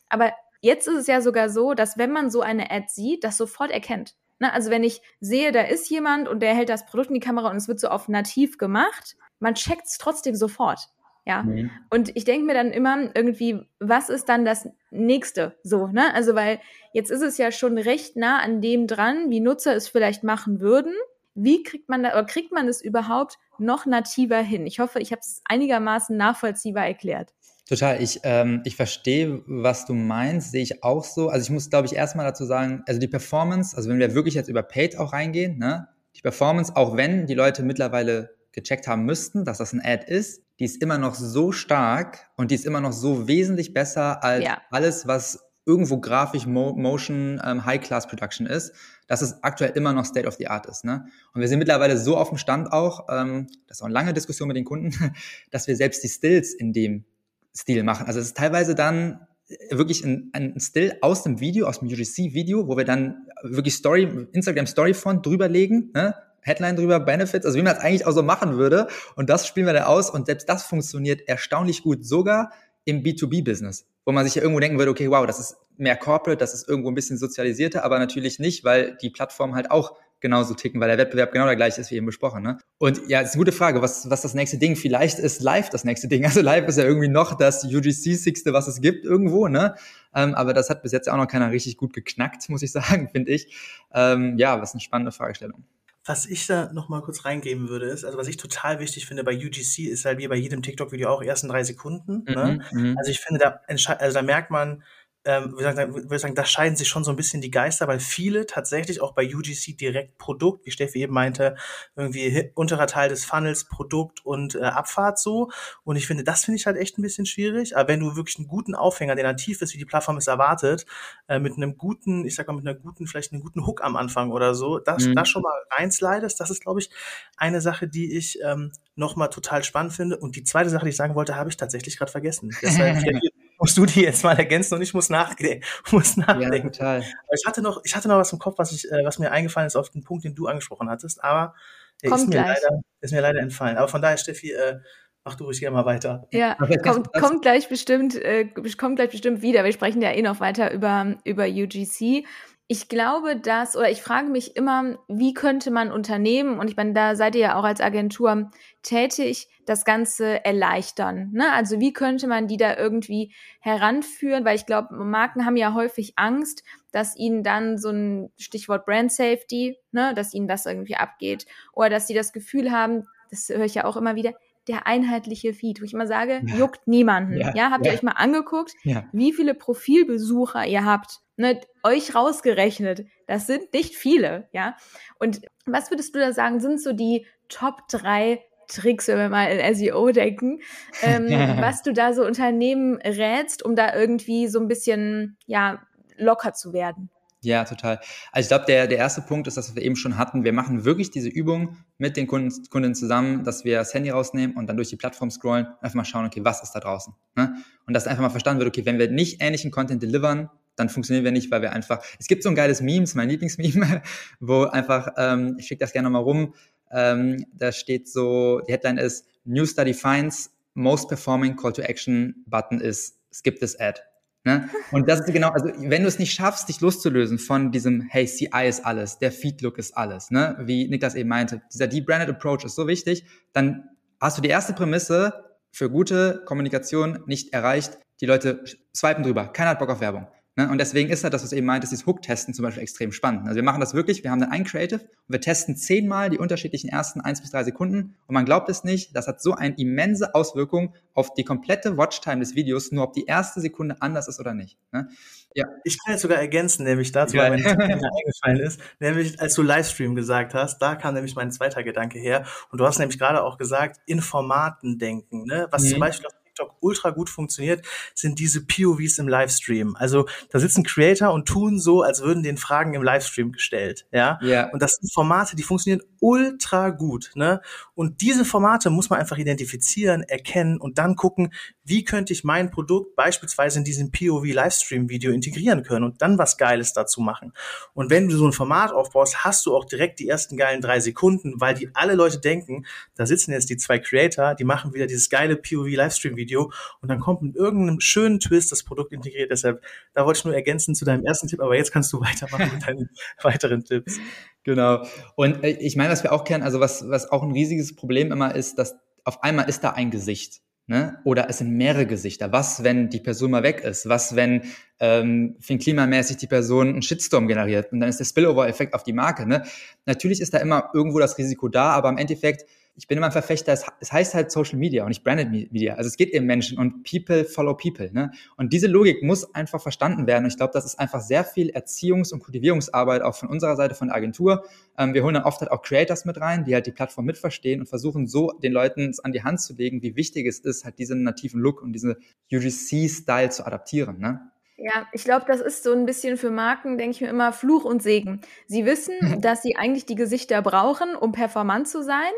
Aber jetzt ist es ja sogar so, dass wenn man so eine Ad sieht, das sofort erkennt. Ne? Also wenn ich sehe, da ist jemand und der hält das Produkt in die Kamera und es wird so auf nativ gemacht, man checkt es trotzdem sofort. Ja. Mhm. Und ich denke mir dann immer irgendwie, was ist dann das nächste so, ne? Also, weil jetzt ist es ja schon recht nah an dem dran, wie Nutzer es vielleicht machen würden. Wie kriegt man da, oder kriegt man es überhaupt noch nativer hin? Ich hoffe, ich habe es einigermaßen nachvollziehbar erklärt. Total, ich, ähm, ich verstehe, was du meinst, sehe ich auch so. Also ich muss, glaube ich, erstmal dazu sagen, also die Performance, also wenn wir wirklich jetzt über Paid auch reingehen, ne, die Performance, auch wenn die Leute mittlerweile gecheckt haben müssten, dass das ein Ad ist, die ist immer noch so stark und die ist immer noch so wesentlich besser als ja. alles, was irgendwo grafisch Mo Motion ähm, High-Class Production ist, dass es aktuell immer noch State of the Art ist. Ne? Und wir sind mittlerweile so auf dem Stand auch, ähm, das ist auch eine lange Diskussion mit den Kunden, dass wir selbst die Stills in dem Stil machen. Also es ist teilweise dann wirklich ein, ein Still aus dem Video, aus dem UGC-Video, wo wir dann wirklich Story, Instagram Story Font drüberlegen, ne? Headline drüber, Benefits, also wie man das eigentlich auch so machen würde. Und das spielen wir dann aus und selbst das funktioniert erstaunlich gut, sogar im B2B-Business, wo man sich ja irgendwo denken würde, okay, wow, das ist mehr Corporate, das ist irgendwo ein bisschen sozialisierter, aber natürlich nicht, weil die Plattformen halt auch genauso ticken, weil der Wettbewerb genau der gleiche ist, wie eben besprochen. Ne? Und ja, ist eine gute Frage, was, was das nächste Ding? Vielleicht ist Live das nächste Ding. Also Live ist ja irgendwie noch das UGC-Sixte, was es gibt irgendwo, ne? Ähm, aber das hat bis jetzt auch noch keiner richtig gut geknackt, muss ich sagen, finde ich. Ähm, ja, was eine spannende Fragestellung. Was ich da noch mal kurz reingeben würde, ist, also was ich total wichtig finde bei UGC, ist halt wie bei jedem TikTok-Video auch ersten drei Sekunden. Ne? Mhm, ne? Also ich finde, da, also da merkt man, ähm, würde sagen, da scheiden sich schon so ein bisschen die Geister, weil viele tatsächlich auch bei UGC direkt Produkt, wie Steffi eben meinte, irgendwie unterer Teil des Funnels, Produkt und äh, Abfahrt so. Und ich finde, das finde ich halt echt ein bisschen schwierig. Aber wenn du wirklich einen guten Aufhänger, der nativ ist, wie die Plattform es erwartet, äh, mit einem guten, ich sag mal, mit einer guten, vielleicht einen guten Hook am Anfang oder so, das, mhm. das schon mal reinslidest, das ist, glaube ich, eine Sache, die ich ähm, nochmal total spannend finde. Und die zweite Sache, die ich sagen wollte, habe ich tatsächlich gerade vergessen. Deshalb musst du die jetzt mal ergänzen und ich muss, nachdenken. Muss nachdenken. Ja, total. Ich hatte noch, ich hatte noch was im Kopf, was ich, äh, was mir eingefallen ist auf den Punkt, den du angesprochen hattest, aber ist mir, leider, ist mir leider entfallen. Aber von daher, Steffi, äh, mach du ruhig gerne mal weiter. Ja, kommt, kommt gleich bestimmt, äh, kommt gleich bestimmt wieder. Wir sprechen ja eh noch weiter über, über UGC. Ich glaube, dass, oder ich frage mich immer, wie könnte man Unternehmen, und ich meine, da seid ihr ja auch als Agentur tätig, das Ganze erleichtern. Ne? Also wie könnte man die da irgendwie heranführen? Weil ich glaube, Marken haben ja häufig Angst, dass ihnen dann so ein Stichwort Brand Safety, ne, dass ihnen das irgendwie abgeht. Oder dass sie das Gefühl haben, das höre ich ja auch immer wieder, der einheitliche Feed, wo ich immer sage, ja. juckt niemanden. Ja, ja habt ihr euch mal angeguckt, wie viele Profilbesucher ihr habt? Ne, euch rausgerechnet. Das sind nicht viele, ja. Und was würdest du da sagen, sind so die Top drei Tricks, wenn wir mal in SEO denken, ähm, was du da so Unternehmen rätst, um da irgendwie so ein bisschen, ja, locker zu werden? Ja, total. Also ich glaube, der, der erste Punkt ist, dass wir eben schon hatten, wir machen wirklich diese Übung mit den Kunden, Kunden zusammen, dass wir das Handy rausnehmen und dann durch die Plattform scrollen und einfach mal schauen, okay, was ist da draußen? Ne? Und dass einfach mal verstanden wird, okay, wenn wir nicht ähnlichen Content delivern, dann funktionieren wir nicht, weil wir einfach, es gibt so ein geiles Meme, mein Lieblingsmeme, wo einfach, ähm, ich schicke das gerne nochmal rum, ähm, da steht so, die Headline ist, New Study finds most performing call to action button is skip this ad. Ne? Und das ist genau, also wenn du es nicht schaffst, dich loszulösen von diesem, hey, CI ist alles, der Feed-Look ist alles, ne? wie Niklas eben meinte, dieser Deep-Branded Approach ist so wichtig, dann hast du die erste Prämisse für gute Kommunikation nicht erreicht. Die Leute swipen drüber, keiner hat Bock auf Werbung. Ne? Und deswegen ist halt das, was eben meintest, dieses Hook-Testen zum Beispiel extrem spannend. Also wir machen das wirklich, wir haben dann ein Creative und wir testen zehnmal die unterschiedlichen ersten eins bis drei Sekunden und man glaubt es nicht, das hat so eine immense Auswirkung auf die komplette Watchtime des Videos, nur ob die erste Sekunde anders ist oder nicht. Ne? Ja. Ich kann jetzt sogar ergänzen, nämlich dazu, ja. weil mir eingefallen ist, nämlich als du Livestream gesagt hast, da kam nämlich mein zweiter Gedanke her und du hast nämlich gerade auch gesagt, in Formaten denken, ne? was mhm. zum Beispiel auf TikTok ultra gut funktioniert, sind diese POVs im Livestream. Also da sitzen Creator und tun so, als würden den Fragen im Livestream gestellt. Ja. ja. Und das sind Formate, die funktionieren ultra gut. Ne? Und diese Formate muss man einfach identifizieren, erkennen und dann gucken, wie könnte ich mein Produkt beispielsweise in diesem POV Livestream Video integrieren können und dann was Geiles dazu machen. Und wenn du so ein Format aufbaust, hast du auch direkt die ersten geilen drei Sekunden, weil die alle Leute denken, da sitzen jetzt die zwei Creator, die machen wieder dieses geile POV Livestream Video und dann kommt mit irgendeinem schönen Twist das Produkt integriert. Deshalb, da wollte ich nur ergänzen zu deinem ersten Tipp, aber jetzt kannst du weitermachen mit deinen weiteren Tipps. Genau. Und äh, ich meine, was wir auch kennen, also was, was auch ein riesiges Problem immer ist, dass auf einmal ist da ein Gesicht. Ne? Oder es sind mehrere Gesichter. Was, wenn die Person mal weg ist? Was, wenn ähm, klimamäßig die Person einen Shitstorm generiert? Und dann ist der Spillover-Effekt auf die Marke. Ne? Natürlich ist da immer irgendwo das Risiko da, aber im Endeffekt ich bin immer ein Verfechter, es, es, heißt halt Social Media und nicht Branded Media. Also es geht eben Menschen und People follow People. Ne? Und diese Logik muss einfach verstanden werden. Und ich glaube, das ist einfach sehr viel Erziehungs- und Kultivierungsarbeit auch von unserer Seite, von der Agentur. Ähm, wir holen dann oft halt auch Creators mit rein, die halt die Plattform mitverstehen und versuchen so den Leuten es an die Hand zu legen, wie wichtig es ist, halt diesen nativen Look und diese UGC-Style zu adaptieren. Ne? Ja, ich glaube, das ist so ein bisschen für Marken, denke ich mir immer, Fluch und Segen. Sie wissen, dass sie eigentlich die Gesichter brauchen, um performant zu sein.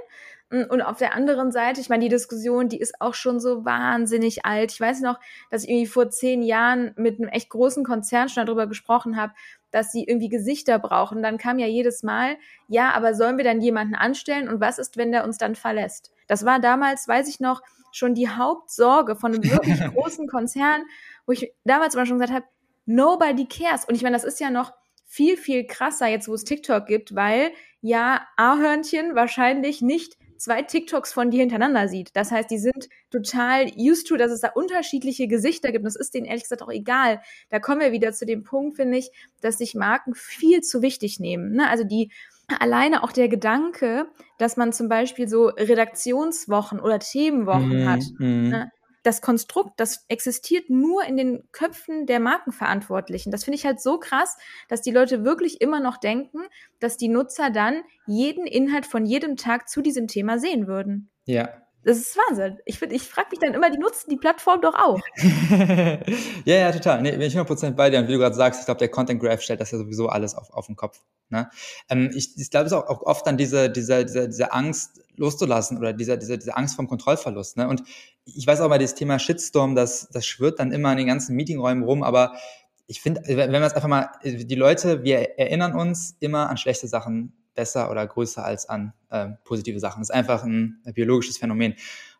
Und auf der anderen Seite, ich meine, die Diskussion, die ist auch schon so wahnsinnig alt. Ich weiß noch, dass ich irgendwie vor zehn Jahren mit einem echt großen Konzern schon darüber gesprochen habe, dass sie irgendwie Gesichter brauchen. Dann kam ja jedes Mal, ja, aber sollen wir dann jemanden anstellen und was ist, wenn der uns dann verlässt? Das war damals, weiß ich noch, schon die Hauptsorge von einem wirklich großen Konzern, wo ich damals immer schon gesagt habe, nobody cares. Und ich meine, das ist ja noch viel, viel krasser jetzt, wo es TikTok gibt, weil ja A-Hörnchen wahrscheinlich nicht zwei TikToks von dir hintereinander sieht. Das heißt, die sind total used to, dass es da unterschiedliche Gesichter gibt. Das ist denen ehrlich gesagt auch egal. Da kommen wir wieder zu dem Punkt, finde ich, dass sich Marken viel zu wichtig nehmen. Ne? Also die alleine auch der Gedanke, dass man zum Beispiel so Redaktionswochen oder Themenwochen mm, hat. Mm. Ne? Das Konstrukt, das existiert nur in den Köpfen der Markenverantwortlichen. Das finde ich halt so krass, dass die Leute wirklich immer noch denken, dass die Nutzer dann jeden Inhalt von jedem Tag zu diesem Thema sehen würden. Ja, das ist Wahnsinn. Ich, ich frage mich dann immer, die nutzen die Plattform doch auch. ja, ja, total. Nee, bin ich 100% bei dir. Und wie du gerade sagst, ich glaube, der Content Graph stellt das ja sowieso alles auf, auf den Kopf. Ne? Ähm, ich ich glaube, es ist auch, auch oft dann diese, diese, diese, diese Angst loszulassen oder diese, diese, diese Angst vom Kontrollverlust. Ne? Und ich weiß auch mal, das Thema Shitstorm, das, das schwirrt dann immer in den ganzen Meetingräumen rum, aber ich finde, wenn wir es einfach mal, die Leute, wir erinnern uns immer an schlechte Sachen besser oder größer als an äh, positive Sachen. Das ist einfach ein, ein biologisches Phänomen.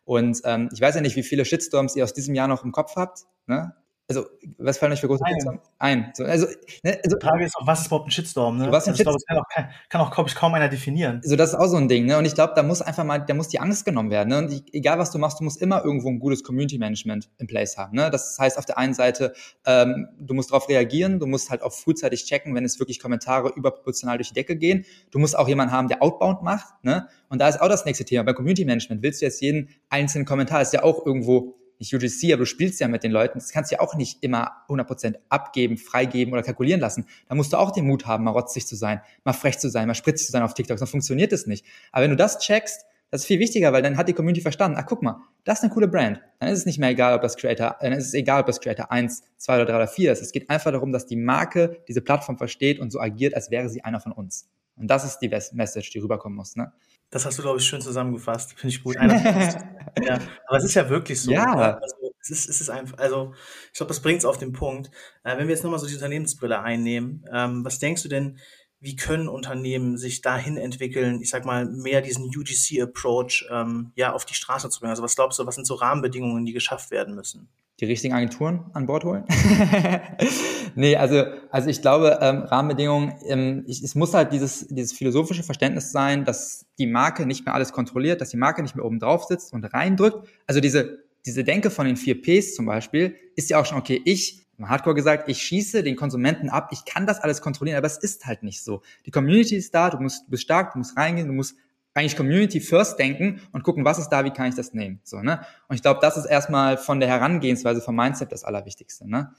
Und ähm, ich weiß ja nicht, wie viele Shitstorms ihr aus diesem Jahr noch im Kopf habt. Ne? Also was fallen euch für große Ein. Ein. So, also, ne, also, Die Frage ist auch, was ist überhaupt ein Shitstorm? Ne? Was also, ich glaube, das kann auch, kann, auch glaube ich, kaum einer definieren. So, das ist auch so ein Ding. Ne? Und ich glaube, da muss einfach mal, da muss die Angst genommen werden. Ne? Und ich, egal, was du machst, du musst immer irgendwo ein gutes Community Management in place haben. Ne? Das heißt, auf der einen Seite, ähm, du musst darauf reagieren, du musst halt auch frühzeitig checken, wenn es wirklich Kommentare überproportional durch die Decke gehen. Du musst auch jemanden haben, der Outbound macht. Ne? Und da ist auch das nächste Thema. Bei Community Management willst du jetzt jeden einzelnen Kommentar, ist ja auch irgendwo nicht UGC, aber du spielst ja mit den Leuten. Das kannst du ja auch nicht immer 100% abgeben, freigeben oder kalkulieren lassen. Da musst du auch den Mut haben, mal rotzig zu sein, mal frech zu sein, mal spritzig zu sein auf TikTok. Sonst funktioniert das nicht. Aber wenn du das checkst, das ist viel wichtiger, weil dann hat die Community verstanden, ach guck mal, das ist eine coole Brand. Dann ist es nicht mehr egal, ob das Creator, dann ist es egal, ob das Creator 1, 2 oder 3 oder 4 ist. Es geht einfach darum, dass die Marke diese Plattform versteht und so agiert, als wäre sie einer von uns. Und das ist die Message, die rüberkommen muss. Ne? Das hast du, glaube ich, schön zusammengefasst. Finde ich gut. ja, aber es ist ja wirklich so. Ja. Ne? Also, es ist, es ist einfach, also ich glaube, das bringt es auf den Punkt. Äh, wenn wir jetzt nochmal so die Unternehmensbrille einnehmen, ähm, was denkst du denn, wie können Unternehmen sich dahin entwickeln, ich sag mal, mehr diesen UGC-Approach ähm, ja, auf die Straße zu bringen? Also was glaubst du, was sind so Rahmenbedingungen, die geschafft werden müssen? Die richtigen Agenturen an Bord holen? nee, also, also ich glaube, ähm, Rahmenbedingungen, ähm, ich, es muss halt dieses, dieses philosophische Verständnis sein, dass die Marke nicht mehr alles kontrolliert, dass die Marke nicht mehr oben drauf sitzt und reindrückt. Also diese, diese Denke von den vier Ps zum Beispiel ist ja auch schon, okay, ich, Hardcore gesagt, ich schieße den Konsumenten ab, ich kann das alles kontrollieren, aber es ist halt nicht so. Die Community ist da, du musst, du bist stark, du musst reingehen, du musst eigentlich Community First denken und gucken, was ist da, wie kann ich das nehmen. So, ne? Und ich glaube, das ist erstmal von der Herangehensweise, vom Mindset das Allerwichtigste. Ne?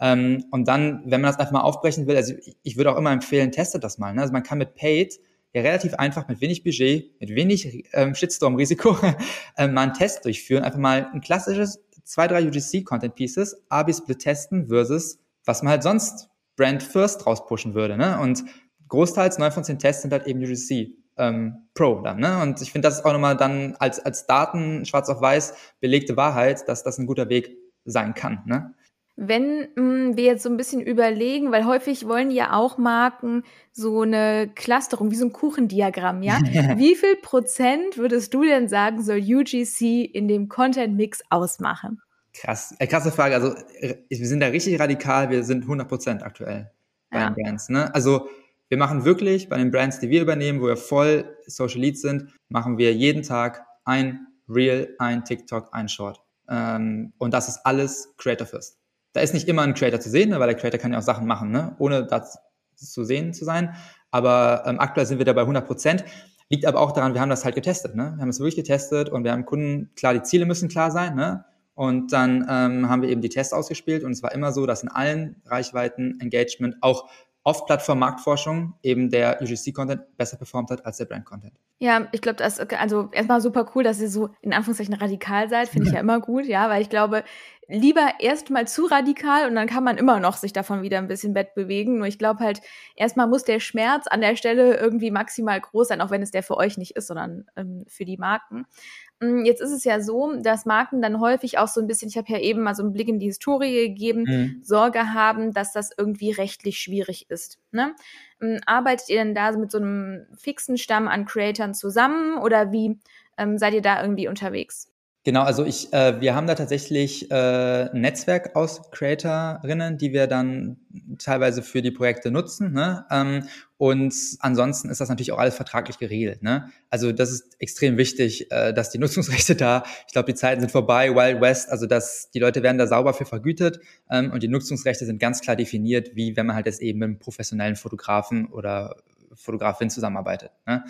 Ähm, und dann, wenn man das einfach mal aufbrechen will, also ich, würde auch immer empfehlen, testet das mal. Ne? Also man kann mit Paid ja relativ einfach mit wenig Budget, mit wenig ähm, Shitstorm-Risiko äh, mal einen Test durchführen. Einfach mal ein klassisches zwei, drei UGC-Content-Pieces, A-B-Split testen versus was man halt sonst Brand First rauspushen würde. Ne? Und großteils neun von zehn Tests sind halt eben UGC ähm, Pro dann. Ne? Und ich finde, das ist auch nochmal dann als, als Daten schwarz auf weiß belegte Wahrheit, dass das ein guter Weg sein kann. Ne? Wenn mh, mm, wir jetzt so ein bisschen überlegen, weil häufig wollen ja auch Marken so eine Clusterung, wie so ein Kuchendiagramm, ja? wie viel Prozent würdest du denn sagen, soll UGC in dem Content-Mix ausmachen? Krass, äh, krasse Frage. Also wir sind da richtig radikal, wir sind 100 Prozent aktuell bei ja. den Brands. Ne? Also wir machen wirklich bei den Brands, die wir übernehmen, wo wir voll Social Leads sind, machen wir jeden Tag ein Reel, ein TikTok, ein Short. Ähm, und das ist alles Creator First. Da ist nicht immer ein Creator zu sehen, ne, weil der Creator kann ja auch Sachen machen, ne, ohne das zu sehen zu sein. Aber ähm, aktuell sind wir da bei 100 Prozent. Liegt aber auch daran, wir haben das halt getestet. Ne? Wir haben es wirklich getestet und wir haben Kunden, klar, die Ziele müssen klar sein. Ne? Und dann ähm, haben wir eben die Tests ausgespielt und es war immer so, dass in allen Reichweiten Engagement auch off-Plattform-Marktforschung eben der UGC-Content besser performt hat als der Brand-Content. Ja, ich glaube, das also erstmal super cool, dass ihr so in Anführungszeichen radikal seid, finde ich ja immer gut, ja, weil ich glaube, lieber erstmal zu radikal und dann kann man immer noch sich davon wieder ein bisschen Bett bewegen. Nur ich glaube halt, erstmal muss der Schmerz an der Stelle irgendwie maximal groß sein, auch wenn es der für euch nicht ist, sondern ähm, für die Marken. Mm, jetzt ist es ja so, dass Marken dann häufig auch so ein bisschen, ich habe ja eben mal so einen Blick in die Historie gegeben, mhm. Sorge haben, dass das irgendwie rechtlich schwierig ist. Ne? Mm, arbeitet ihr denn da mit so einem fixen Stamm an Creatoren zusammen oder wie ähm, seid ihr da irgendwie unterwegs? Genau, also ich, äh, wir haben da tatsächlich äh, ein Netzwerk aus Creatorinnen, die wir dann teilweise für die Projekte nutzen. Ne? Ähm, und ansonsten ist das natürlich auch alles vertraglich geregelt. Ne? Also das ist extrem wichtig, äh, dass die Nutzungsrechte da, ich glaube, die Zeiten sind vorbei, Wild West, also dass die Leute werden da sauber für vergütet ähm, und die Nutzungsrechte sind ganz klar definiert, wie wenn man halt jetzt eben mit einem professionellen Fotografen oder Fotografin zusammenarbeitet. Ne?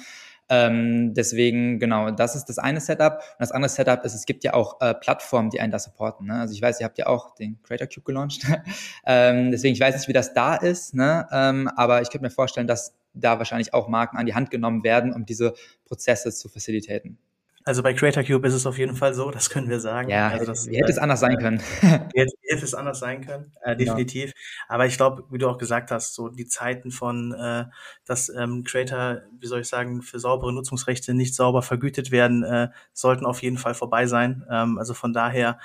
Ähm, deswegen, genau, das ist das eine Setup. Und das andere Setup ist, es gibt ja auch äh, Plattformen, die einen da supporten. Ne? Also ich weiß, ihr habt ja auch den Creator Cube gelauncht. ähm, deswegen, ich weiß nicht, wie das da ist, ne? ähm, aber ich könnte mir vorstellen, dass da wahrscheinlich auch Marken an die Hand genommen werden, um diese Prozesse zu facilitaten. Also bei Creator Cube ist es auf jeden Fall so, das können wir sagen. Ja, also das, hätte es anders sein können? hätte, hätte es anders sein können, äh, definitiv. Ja. Aber ich glaube, wie du auch gesagt hast, so die Zeiten von, äh, dass ähm, Creator, wie soll ich sagen, für saubere Nutzungsrechte nicht sauber vergütet werden, äh, sollten auf jeden Fall vorbei sein. Ähm, also von daher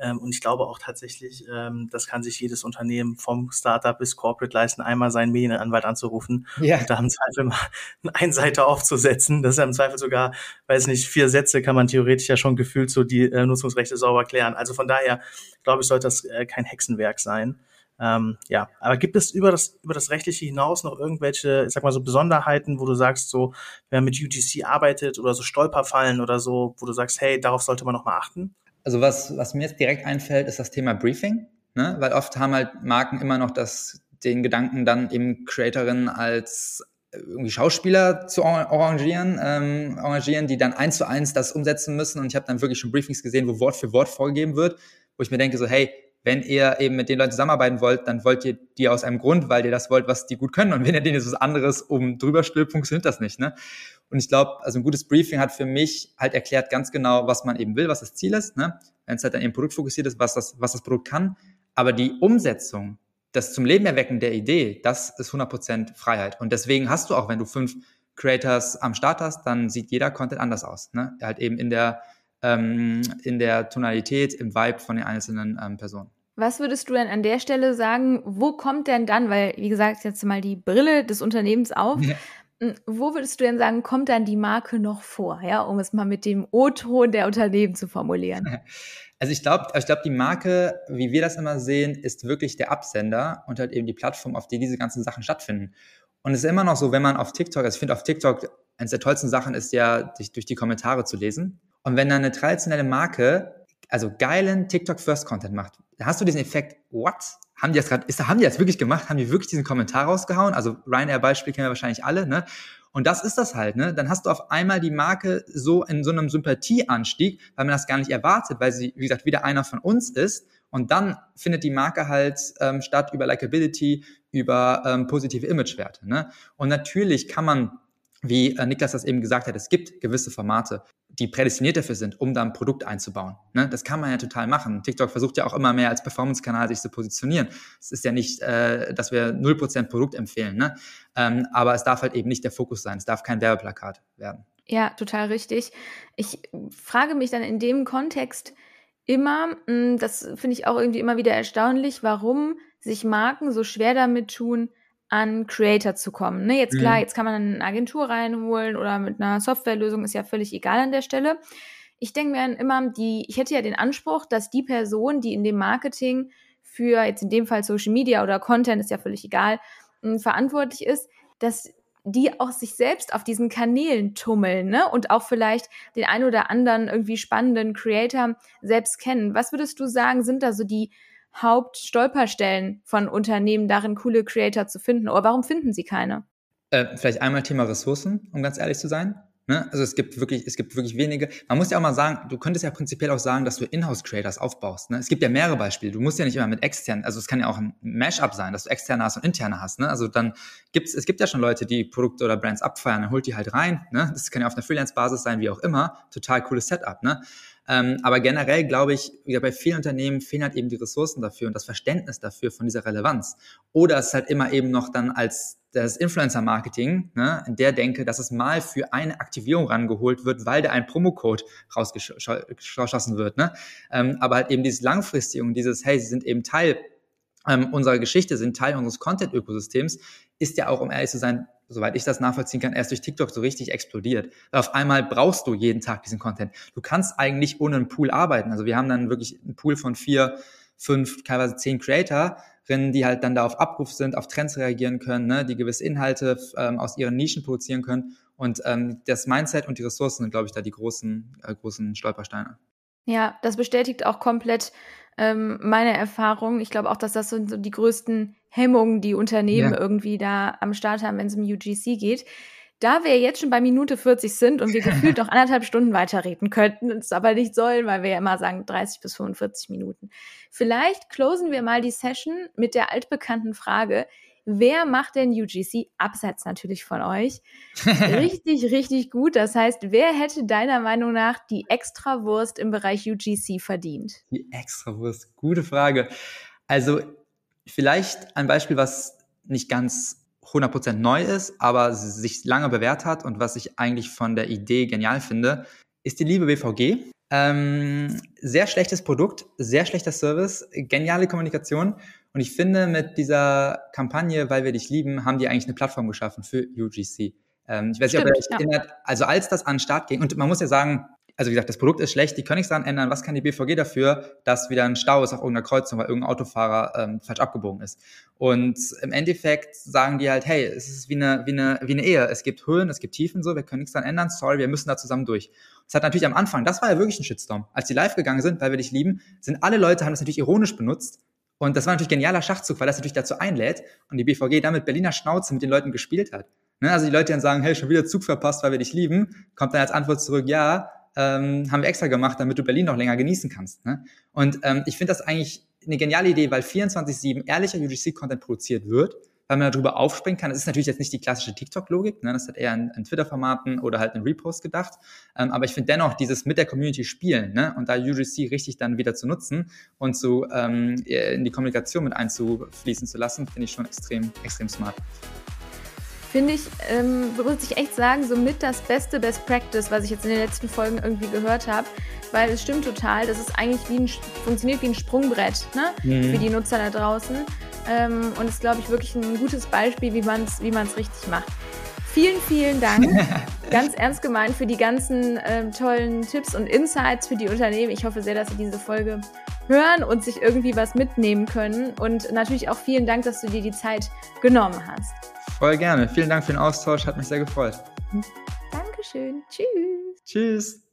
ähm, und ich glaube auch tatsächlich, ähm, das kann sich jedes Unternehmen vom Startup bis Corporate leisten, einmal seinen Medienanwalt anzurufen ja. und da im Zweifel mal eine Seite aufzusetzen. Das ist ja im Zweifel sogar, weiß nicht, vier Sätze kann man theoretisch ja schon gefühlt so die äh, Nutzungsrechte sauber klären. Also von daher, glaube ich, sollte das äh, kein Hexenwerk sein. Ähm, ja, aber gibt es über das, über das Rechtliche hinaus noch irgendwelche, ich sag mal so Besonderheiten, wo du sagst, so, wer mit UGC arbeitet oder so Stolperfallen oder so, wo du sagst, hey, darauf sollte man noch mal achten? Also was, was mir jetzt direkt einfällt, ist das Thema Briefing, ne? weil oft haben halt Marken immer noch das, den Gedanken, dann eben Creatorinnen als irgendwie Schauspieler zu arrangieren, ähm, arrangieren, die dann eins zu eins das umsetzen müssen. Und ich habe dann wirklich schon Briefings gesehen, wo Wort für Wort vorgegeben wird, wo ich mir denke so, hey, wenn ihr eben mit den Leuten zusammenarbeiten wollt, dann wollt ihr die aus einem Grund, weil ihr das wollt, was die gut können. Und wenn ihr denen jetzt was anderes um drüber stülpt, funktioniert das nicht. Ne? Und ich glaube, also ein gutes Briefing hat für mich halt erklärt ganz genau, was man eben will, was das Ziel ist. Ne? Wenn es halt dann eben produktfokussiert ist, was das, was das Produkt kann. Aber die Umsetzung, das zum Leben erwecken der Idee, das ist 100% Freiheit. Und deswegen hast du auch, wenn du fünf Creators am Start hast, dann sieht jeder Content anders aus. Ne? Halt eben in der, ähm, in der Tonalität, im Vibe von den einzelnen ähm, Personen. Was würdest du denn an der Stelle sagen, wo kommt denn dann, weil, wie gesagt, jetzt mal die Brille des Unternehmens auf, ja. Hm, wo würdest du denn sagen, kommt dann die Marke noch vor, ja, um es mal mit dem O-Ton der Unternehmen zu formulieren? Also ich glaube, ich glaube, die Marke, wie wir das immer sehen, ist wirklich der Absender und halt eben die Plattform, auf der diese ganzen Sachen stattfinden. Und es ist immer noch so, wenn man auf TikTok, also ich finde auf TikTok, eines der tollsten Sachen ist ja, sich durch die Kommentare zu lesen. Und wenn dann eine traditionelle Marke also geilen TikTok First Content macht, da hast du diesen Effekt, what? Haben die das gerade, haben die das wirklich gemacht? Haben die wirklich diesen Kommentar rausgehauen? Also Ryanair Beispiel kennen wir wahrscheinlich alle, ne? Und das ist das halt, ne? Dann hast du auf einmal die Marke so in so einem Sympathieanstieg, weil man das gar nicht erwartet, weil sie, wie gesagt, wieder einer von uns ist. Und dann findet die Marke halt ähm, statt über Likability, über ähm, positive Imagewerte. Ne? Und natürlich kann man wie äh, Niklas das eben gesagt hat, es gibt gewisse Formate, die prädestiniert dafür sind, um da ein Produkt einzubauen. Ne? Das kann man ja total machen. TikTok versucht ja auch immer mehr als Performance-Kanal sich zu positionieren. Es ist ja nicht, äh, dass wir 0% Produkt empfehlen, ne? Ähm, aber es darf halt eben nicht der Fokus sein. Es darf kein Werbeplakat werden. Ja, total richtig. Ich frage mich dann in dem Kontext immer, hm, das finde ich auch irgendwie immer wieder erstaunlich, warum sich Marken so schwer damit tun, an Creator zu kommen. Ne, jetzt klar, mhm. jetzt kann man eine Agentur reinholen oder mit einer Softwarelösung, ist ja völlig egal an der Stelle. Ich denke mir immer, die, ich hätte ja den Anspruch, dass die Person, die in dem Marketing für jetzt in dem Fall Social Media oder Content, ist ja völlig egal, hm, verantwortlich ist, dass die auch sich selbst auf diesen Kanälen tummeln, ne? Und auch vielleicht den ein oder anderen irgendwie spannenden Creator selbst kennen. Was würdest du sagen, sind da so die Hauptstolperstellen von Unternehmen darin, coole Creator zu finden? Oder warum finden sie keine? Äh, vielleicht einmal Thema Ressourcen, um ganz ehrlich zu sein. Ne? Also es gibt wirklich, es gibt wirklich wenige. Man muss ja auch mal sagen, du könntest ja prinzipiell auch sagen, dass du Inhouse-Creators aufbaust. Ne? Es gibt ja mehrere Beispiele. Du musst ja nicht immer mit externen, also es kann ja auch ein Mashup sein, dass du externe hast und interne hast. Ne? Also dann gibt's, es gibt ja schon Leute, die Produkte oder Brands abfeiern, dann holt die halt rein. Ne? Das kann ja auf einer Freelance-Basis sein, wie auch immer. Total cooles Setup. Ne? Ähm, aber generell glaube ich, wieder bei vielen Unternehmen fehlen halt eben die Ressourcen dafür und das Verständnis dafür von dieser Relevanz. Oder es ist halt immer eben noch dann als das Influencer-Marketing, ne, in der denke, dass es mal für eine Aktivierung rangeholt wird, weil da ein Promocode rausgeschossen wird. Ne? Ähm, aber halt eben dieses Langfristige und dieses, hey, sie sind eben Teil ähm, unserer Geschichte, sind Teil unseres Content-Ökosystems, ist ja auch, um ehrlich zu sein, soweit ich das nachvollziehen kann, erst durch TikTok so richtig explodiert. Weil auf einmal brauchst du jeden Tag diesen Content. Du kannst eigentlich ohne einen Pool arbeiten. Also wir haben dann wirklich einen Pool von vier, fünf, teilweise zehn Creatorinnen, die halt dann da auf Abruf sind, auf Trends reagieren können, ne, die gewisse Inhalte ähm, aus ihren Nischen produzieren können. Und ähm, das Mindset und die Ressourcen sind, glaube ich, da die großen, äh, großen Stolpersteine. Ja, das bestätigt auch komplett ähm, meine Erfahrung. Ich glaube auch, dass das so die größten Hemmungen, die Unternehmen ja. irgendwie da am Start haben, wenn es um UGC geht. Da wir jetzt schon bei Minute 40 sind und wir gefühlt noch anderthalb Stunden weiterreden könnten, es aber nicht sollen, weil wir ja immer sagen 30 bis 45 Minuten. Vielleicht closen wir mal die Session mit der altbekannten Frage, wer macht denn UGC abseits natürlich von euch? richtig, richtig gut. Das heißt, wer hätte deiner Meinung nach die Extrawurst im Bereich UGC verdient? Die Extrawurst, gute Frage. Also vielleicht ein Beispiel, was nicht ganz 100% neu ist, aber sich lange bewährt hat und was ich eigentlich von der Idee genial finde, ist die liebe BVG. Ähm, sehr schlechtes Produkt, sehr schlechter Service, geniale Kommunikation. Und ich finde, mit dieser Kampagne, weil wir dich lieben, haben die eigentlich eine Plattform geschaffen für UGC. Ähm, ich weiß nicht, ob ihr euch erinnert, also als das an den Start ging, und man muss ja sagen, also wie gesagt, das Produkt ist schlecht, die können nichts daran ändern. Was kann die BVG dafür, dass wieder ein Stau ist auf irgendeiner Kreuzung, weil irgendein Autofahrer ähm, falsch abgebogen ist? Und im Endeffekt sagen die halt, hey, es ist wie eine, wie eine, wie eine Ehe. Es gibt Höhen, es gibt Tiefen, so, wir können nichts daran ändern, sorry, wir müssen da zusammen durch. Das hat natürlich am Anfang, das war ja wirklich ein Shitstorm. Als die live gegangen sind, weil wir dich lieben, sind alle Leute, haben das natürlich ironisch benutzt. Und das war natürlich genialer Schachzug, weil das natürlich dazu einlädt und die BVG damit Berliner Schnauze mit den Leuten gespielt hat. Ne? Also die Leute, dann sagen, hey, schon wieder Zug verpasst, weil wir dich lieben, kommt dann als Antwort zurück, ja, ähm, haben wir extra gemacht, damit du Berlin noch länger genießen kannst. Ne? Und ähm, ich finde das eigentlich eine geniale Idee, weil 24-7 ehrlicher UGC-Content produziert wird, weil man darüber aufspringen kann. Das ist natürlich jetzt nicht die klassische TikTok-Logik, ne? das hat eher in, in Twitter-Formaten oder halt in Repost gedacht. Ähm, aber ich finde dennoch dieses mit der Community spielen ne? und da UGC richtig dann wieder zu nutzen und zu ähm, in die Kommunikation mit einzufließen zu lassen, finde ich schon extrem, extrem smart finde ich, ähm, muss ich echt sagen, somit das beste Best Practice, was ich jetzt in den letzten Folgen irgendwie gehört habe. Weil es stimmt total, das ist eigentlich wie ein, funktioniert wie ein Sprungbrett ne? Mhm. für die Nutzer da draußen. Ähm, und ist, glaube ich, wirklich ein gutes Beispiel, wie man es wie richtig macht. Vielen, vielen Dank. Ganz ernst gemeint für die ganzen ähm, tollen Tipps und Insights für die Unternehmen. Ich hoffe sehr, dass Sie diese Folge hören und sich irgendwie was mitnehmen können. Und natürlich auch vielen Dank, dass du dir die Zeit genommen hast. Voll gerne. Vielen Dank für den Austausch. Hat mich sehr gefreut. Dankeschön. Tschüss. Tschüss.